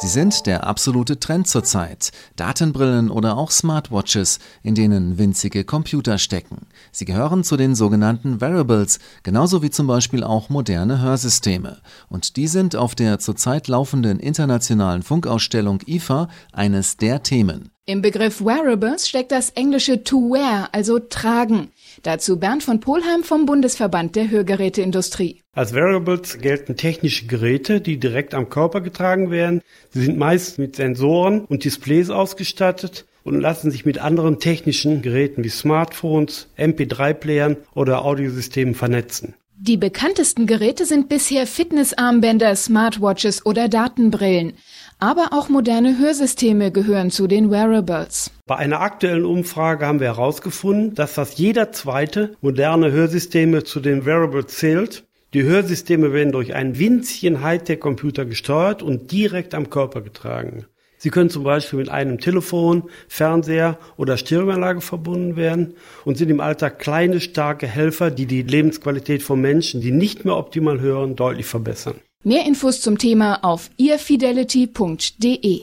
Sie sind der absolute Trend zurzeit. Datenbrillen oder auch Smartwatches, in denen winzige Computer stecken. Sie gehören zu den sogenannten Wearables, genauso wie zum Beispiel auch moderne Hörsysteme. Und die sind auf der zurzeit laufenden internationalen Funkausstellung IFA eines der Themen. Im Begriff Wearables steckt das englische to wear, also tragen. Dazu Bernd von Polheim vom Bundesverband der Hörgeräteindustrie. Als Wearables gelten technische Geräte, die direkt am Körper getragen werden. Sie sind meist mit Sensoren und Displays ausgestattet und lassen sich mit anderen technischen Geräten wie Smartphones, MP3-Playern oder Audiosystemen vernetzen. Die bekanntesten Geräte sind bisher Fitnessarmbänder, Smartwatches oder Datenbrillen. Aber auch moderne Hörsysteme gehören zu den Wearables. Bei einer aktuellen Umfrage haben wir herausgefunden, dass fast jeder zweite moderne Hörsysteme zu den Wearables zählt. Die Hörsysteme werden durch einen winzigen Hightech-Computer gesteuert und direkt am Körper getragen. Sie können zum Beispiel mit einem Telefon, Fernseher oder Stereoanlage verbunden werden und sind im Alltag kleine, starke Helfer, die die Lebensqualität von Menschen, die nicht mehr optimal hören, deutlich verbessern. Mehr Infos zum Thema auf earfidelity.de.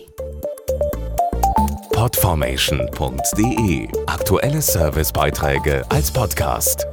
Podformation.de Aktuelle Servicebeiträge als Podcast.